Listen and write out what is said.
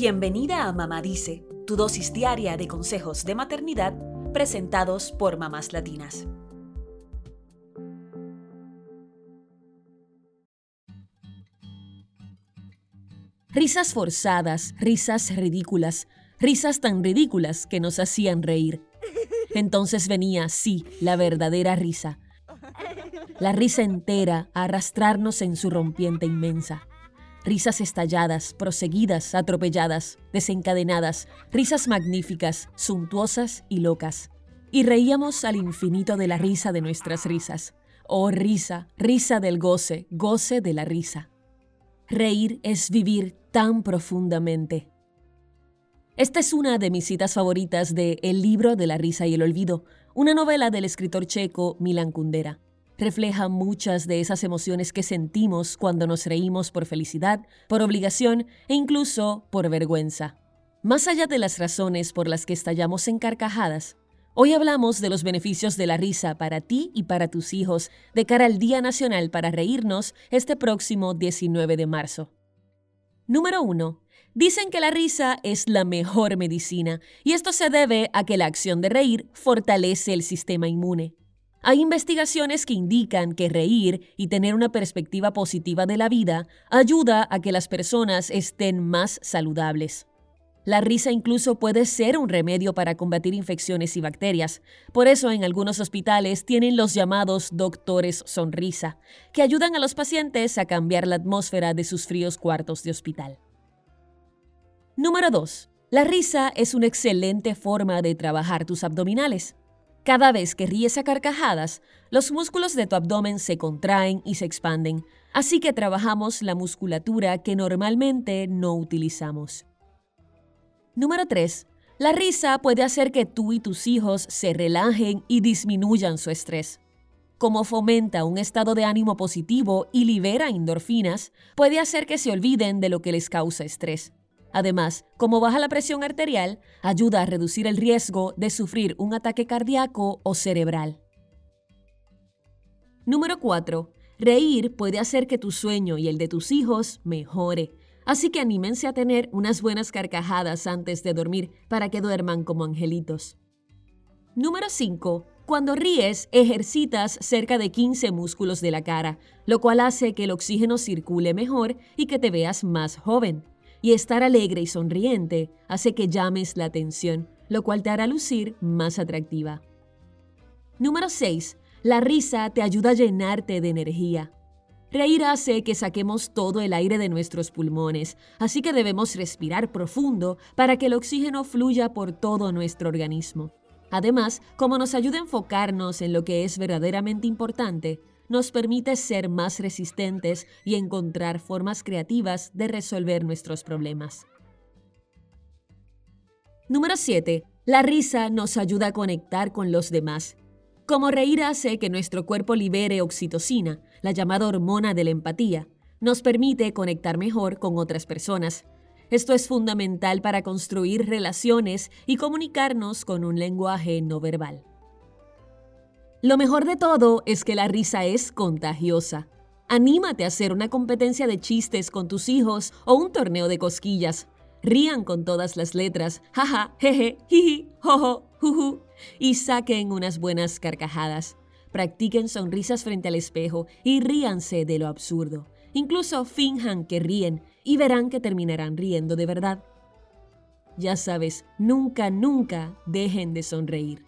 Bienvenida a Mamá Dice, tu dosis diaria de consejos de maternidad presentados por mamás latinas. Risas forzadas, risas ridículas, risas tan ridículas que nos hacían reír. Entonces venía, sí, la verdadera risa. La risa entera a arrastrarnos en su rompiente inmensa. Risas estalladas, proseguidas, atropelladas, desencadenadas, risas magníficas, suntuosas y locas. Y reíamos al infinito de la risa de nuestras risas. Oh risa, risa del goce, goce de la risa. Reír es vivir tan profundamente. Esta es una de mis citas favoritas de El libro de la risa y el olvido, una novela del escritor checo Milan Kundera. Refleja muchas de esas emociones que sentimos cuando nos reímos por felicidad, por obligación e incluso por vergüenza. Más allá de las razones por las que estallamos en carcajadas, Hoy hablamos de los beneficios de la risa para ti y para tus hijos de cara al Día Nacional para Reírnos este próximo 19 de marzo. Número 1. Dicen que la risa es la mejor medicina y esto se debe a que la acción de reír fortalece el sistema inmune. Hay investigaciones que indican que reír y tener una perspectiva positiva de la vida ayuda a que las personas estén más saludables. La risa incluso puede ser un remedio para combatir infecciones y bacterias. Por eso en algunos hospitales tienen los llamados doctores sonrisa, que ayudan a los pacientes a cambiar la atmósfera de sus fríos cuartos de hospital. Número 2. La risa es una excelente forma de trabajar tus abdominales. Cada vez que ríes a carcajadas, los músculos de tu abdomen se contraen y se expanden, así que trabajamos la musculatura que normalmente no utilizamos. Número 3. La risa puede hacer que tú y tus hijos se relajen y disminuyan su estrés. Como fomenta un estado de ánimo positivo y libera endorfinas, puede hacer que se olviden de lo que les causa estrés. Además, como baja la presión arterial, ayuda a reducir el riesgo de sufrir un ataque cardíaco o cerebral. Número 4. Reír puede hacer que tu sueño y el de tus hijos mejore. Así que anímense a tener unas buenas carcajadas antes de dormir para que duerman como angelitos. Número 5. Cuando ríes, ejercitas cerca de 15 músculos de la cara, lo cual hace que el oxígeno circule mejor y que te veas más joven. Y estar alegre y sonriente hace que llames la atención, lo cual te hará lucir más atractiva. Número 6. La risa te ayuda a llenarte de energía. Reír hace que saquemos todo el aire de nuestros pulmones, así que debemos respirar profundo para que el oxígeno fluya por todo nuestro organismo. Además, como nos ayuda a enfocarnos en lo que es verdaderamente importante, nos permite ser más resistentes y encontrar formas creativas de resolver nuestros problemas. Número 7. La risa nos ayuda a conectar con los demás. Como reír hace que nuestro cuerpo libere oxitocina, la llamada hormona de la empatía, nos permite conectar mejor con otras personas. Esto es fundamental para construir relaciones y comunicarnos con un lenguaje no verbal. Lo mejor de todo es que la risa es contagiosa. Anímate a hacer una competencia de chistes con tus hijos o un torneo de cosquillas. Rían con todas las letras, jaja, jeje, jiji, jojo, juju, y saquen unas buenas carcajadas. Practiquen sonrisas frente al espejo y ríanse de lo absurdo. Incluso finjan que ríen y verán que terminarán riendo de verdad. Ya sabes, nunca, nunca dejen de sonreír.